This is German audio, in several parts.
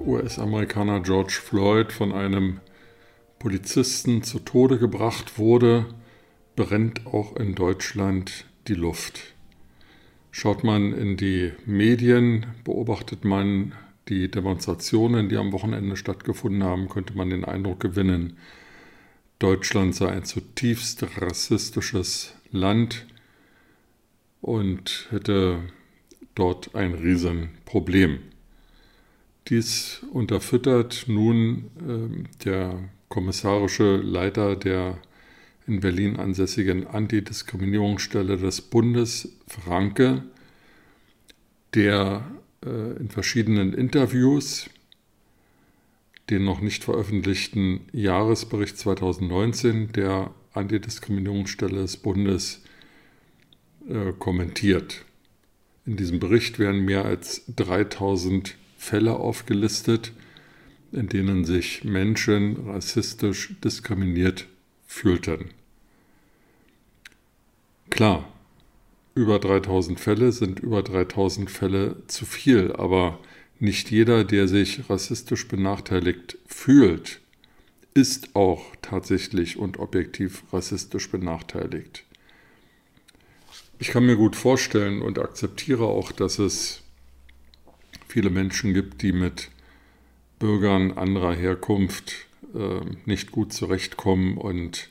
US-Amerikaner George Floyd von einem Polizisten zu Tode gebracht wurde, brennt auch in Deutschland die Luft. Schaut man in die Medien, beobachtet man die Demonstrationen, die am Wochenende stattgefunden haben, könnte man den Eindruck gewinnen, Deutschland sei ein zutiefst rassistisches Land und hätte dort ein Riesenproblem. Dies unterfüttert nun äh, der kommissarische Leiter der in Berlin ansässigen Antidiskriminierungsstelle des Bundes, Franke, der äh, in verschiedenen Interviews den noch nicht veröffentlichten Jahresbericht 2019 der Antidiskriminierungsstelle des Bundes äh, kommentiert. In diesem Bericht werden mehr als 3000 Fälle aufgelistet, in denen sich Menschen rassistisch diskriminiert fühlten. Klar, über 3000 Fälle sind über 3000 Fälle zu viel, aber nicht jeder, der sich rassistisch benachteiligt fühlt, ist auch tatsächlich und objektiv rassistisch benachteiligt. Ich kann mir gut vorstellen und akzeptiere auch, dass es viele Menschen gibt, die mit Bürgern anderer Herkunft äh, nicht gut zurechtkommen und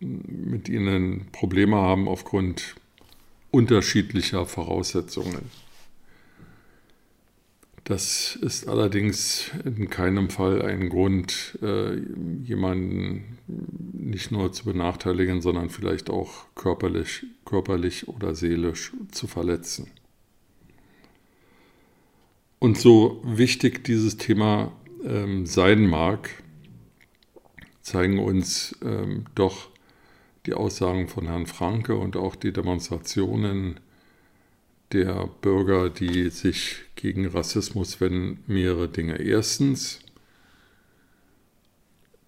mit ihnen Probleme haben aufgrund unterschiedlicher Voraussetzungen. Das ist allerdings in keinem Fall ein Grund, äh, jemanden nicht nur zu benachteiligen, sondern vielleicht auch körperlich, körperlich oder seelisch zu verletzen. Und so wichtig dieses Thema ähm, sein mag, zeigen uns ähm, doch die Aussagen von Herrn Franke und auch die Demonstrationen der Bürger, die sich gegen Rassismus wenden, mehrere Dinge. Erstens,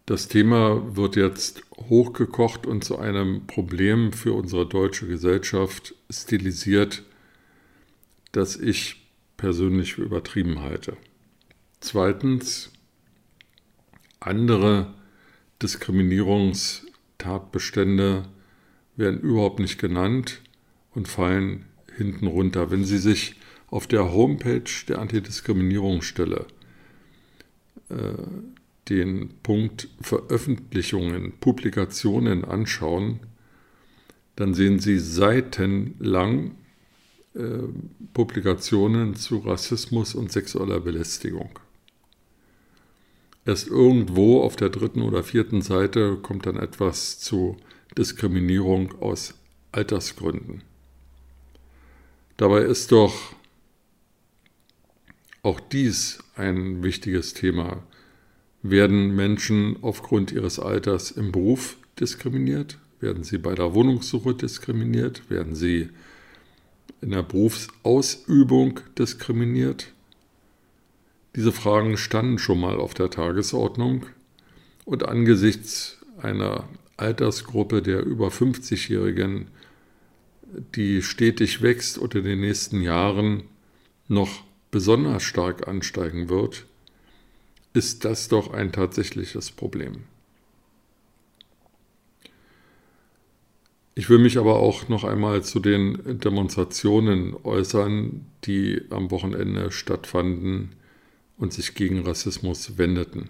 das Thema wird jetzt hochgekocht und zu einem Problem für unsere deutsche Gesellschaft stilisiert, das ich persönlich für übertrieben halte. Zweitens, andere Diskriminierungstatbestände werden überhaupt nicht genannt und fallen hinten runter. Wenn Sie sich auf der Homepage der Antidiskriminierungsstelle äh, den Punkt Veröffentlichungen, Publikationen anschauen, dann sehen Sie seitenlang Publikationen zu Rassismus und sexueller Belästigung. Erst irgendwo auf der dritten oder vierten Seite kommt dann etwas zu Diskriminierung aus Altersgründen. Dabei ist doch auch dies ein wichtiges Thema. Werden Menschen aufgrund ihres Alters im Beruf diskriminiert? Werden sie bei der Wohnungssuche diskriminiert? Werden sie in der Berufsausübung diskriminiert? Diese Fragen standen schon mal auf der Tagesordnung und angesichts einer Altersgruppe der über 50-Jährigen, die stetig wächst und in den nächsten Jahren noch besonders stark ansteigen wird, ist das doch ein tatsächliches Problem. Ich will mich aber auch noch einmal zu den Demonstrationen äußern, die am Wochenende stattfanden und sich gegen Rassismus wendeten.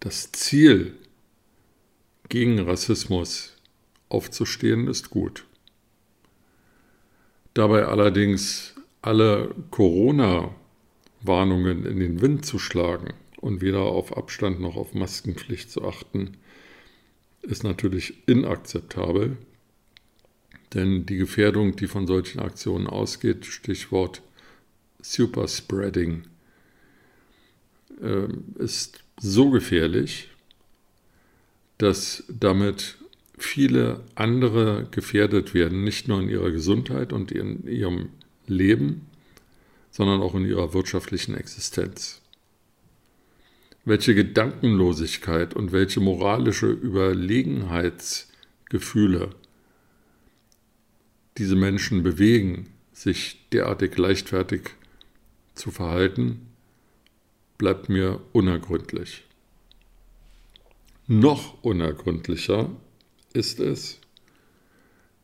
Das Ziel, gegen Rassismus aufzustehen, ist gut. Dabei allerdings alle Corona-Warnungen in den Wind zu schlagen und weder auf Abstand noch auf Maskenpflicht zu achten, ist natürlich inakzeptabel, denn die Gefährdung, die von solchen Aktionen ausgeht, Stichwort Superspreading, äh, ist so gefährlich, dass damit viele andere gefährdet werden, nicht nur in ihrer Gesundheit und in ihrem Leben, sondern auch in ihrer wirtschaftlichen Existenz. Welche Gedankenlosigkeit und welche moralische Überlegenheitsgefühle diese Menschen bewegen, sich derartig leichtfertig zu verhalten, bleibt mir unergründlich. Noch unergründlicher ist es,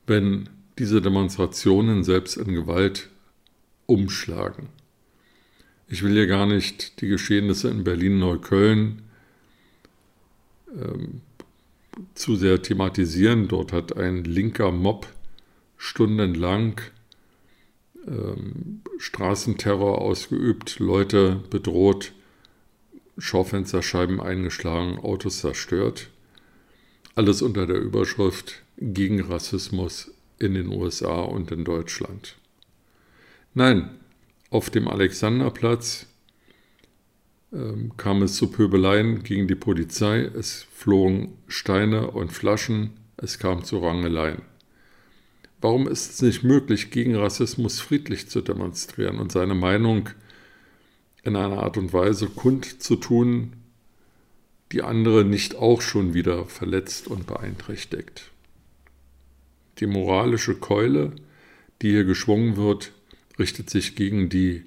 wenn diese Demonstrationen selbst in Gewalt umschlagen. Ich will hier gar nicht die Geschehnisse in Berlin-Neukölln ähm, zu sehr thematisieren. Dort hat ein linker Mob stundenlang ähm, Straßenterror ausgeübt, Leute bedroht, Schaufensterscheiben eingeschlagen, Autos zerstört. Alles unter der Überschrift gegen Rassismus in den USA und in Deutschland. Nein, auf dem Alexanderplatz ähm, kam es zu Pöbeleien gegen die Polizei, es flogen Steine und Flaschen, es kam zu Rangeleien. Warum ist es nicht möglich, gegen Rassismus friedlich zu demonstrieren und seine Meinung in einer Art und Weise kundzutun, die andere nicht auch schon wieder verletzt und beeinträchtigt? Die moralische Keule, die hier geschwungen wird, richtet sich gegen die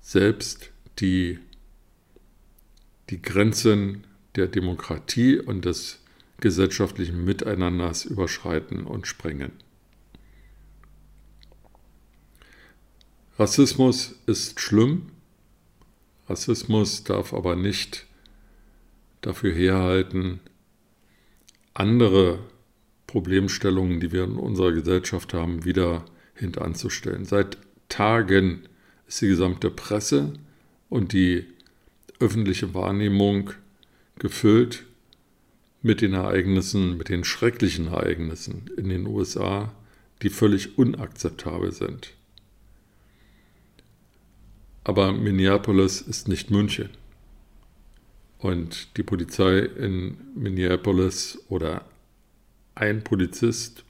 selbst die, die Grenzen der Demokratie und des gesellschaftlichen Miteinanders überschreiten und sprengen. Rassismus ist schlimm, Rassismus darf aber nicht dafür herhalten, andere Problemstellungen, die wir in unserer Gesellschaft haben, wieder hintanzustellen. Seit Tagen ist die gesamte Presse und die öffentliche Wahrnehmung gefüllt mit den Ereignissen, mit den schrecklichen Ereignissen in den USA, die völlig unakzeptabel sind. Aber Minneapolis ist nicht München. Und die Polizei in Minneapolis oder ein Polizist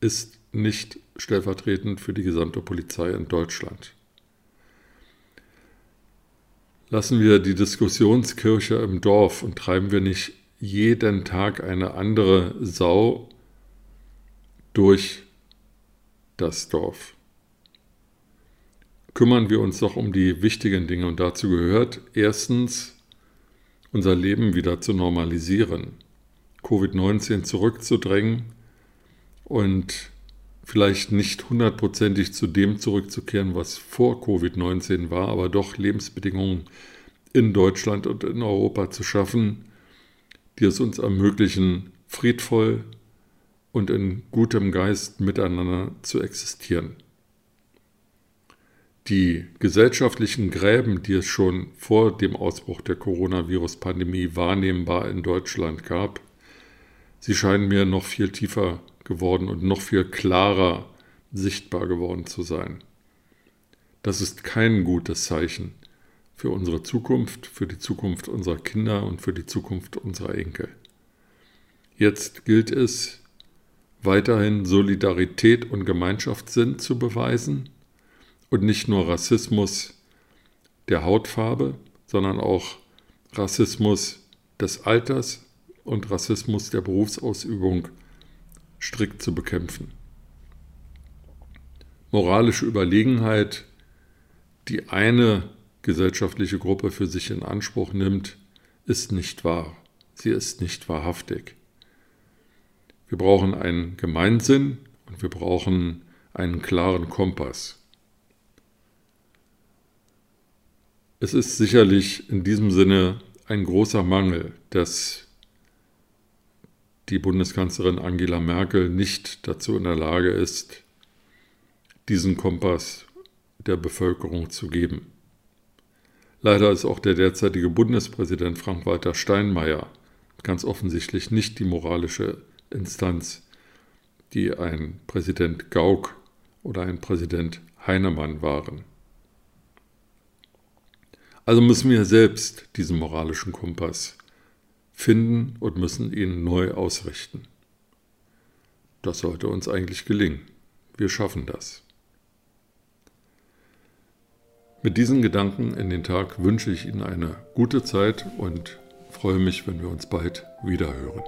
ist nicht stellvertretend für die gesamte Polizei in Deutschland. Lassen wir die Diskussionskirche im Dorf und treiben wir nicht jeden Tag eine andere Sau durch das Dorf. Kümmern wir uns doch um die wichtigen Dinge und dazu gehört erstens unser Leben wieder zu normalisieren, Covid-19 zurückzudrängen und vielleicht nicht hundertprozentig zu dem zurückzukehren, was vor Covid-19 war, aber doch Lebensbedingungen in Deutschland und in Europa zu schaffen, die es uns ermöglichen, friedvoll und in gutem Geist miteinander zu existieren. Die gesellschaftlichen Gräben, die es schon vor dem Ausbruch der Coronavirus-Pandemie wahrnehmbar in Deutschland gab, sie scheinen mir noch viel tiefer geworden und noch viel klarer sichtbar geworden zu sein. Das ist kein gutes Zeichen für unsere Zukunft, für die Zukunft unserer Kinder und für die Zukunft unserer Enkel. Jetzt gilt es, weiterhin Solidarität und Gemeinschaftssinn zu beweisen und nicht nur Rassismus der Hautfarbe, sondern auch Rassismus des Alters und Rassismus der Berufsausübung strikt zu bekämpfen. Moralische Überlegenheit, die eine gesellschaftliche Gruppe für sich in Anspruch nimmt, ist nicht wahr. Sie ist nicht wahrhaftig. Wir brauchen einen Gemeinsinn und wir brauchen einen klaren Kompass. Es ist sicherlich in diesem Sinne ein großer Mangel, dass die Bundeskanzlerin Angela Merkel nicht dazu in der Lage ist, diesen Kompass der Bevölkerung zu geben. Leider ist auch der derzeitige Bundespräsident Frank-Walter Steinmeier ganz offensichtlich nicht die moralische Instanz, die ein Präsident Gauck oder ein Präsident Heinemann waren. Also müssen wir selbst diesen moralischen Kompass finden und müssen ihn neu ausrichten. Das sollte uns eigentlich gelingen. Wir schaffen das. Mit diesen Gedanken in den Tag wünsche ich Ihnen eine gute Zeit und freue mich, wenn wir uns bald wiederhören.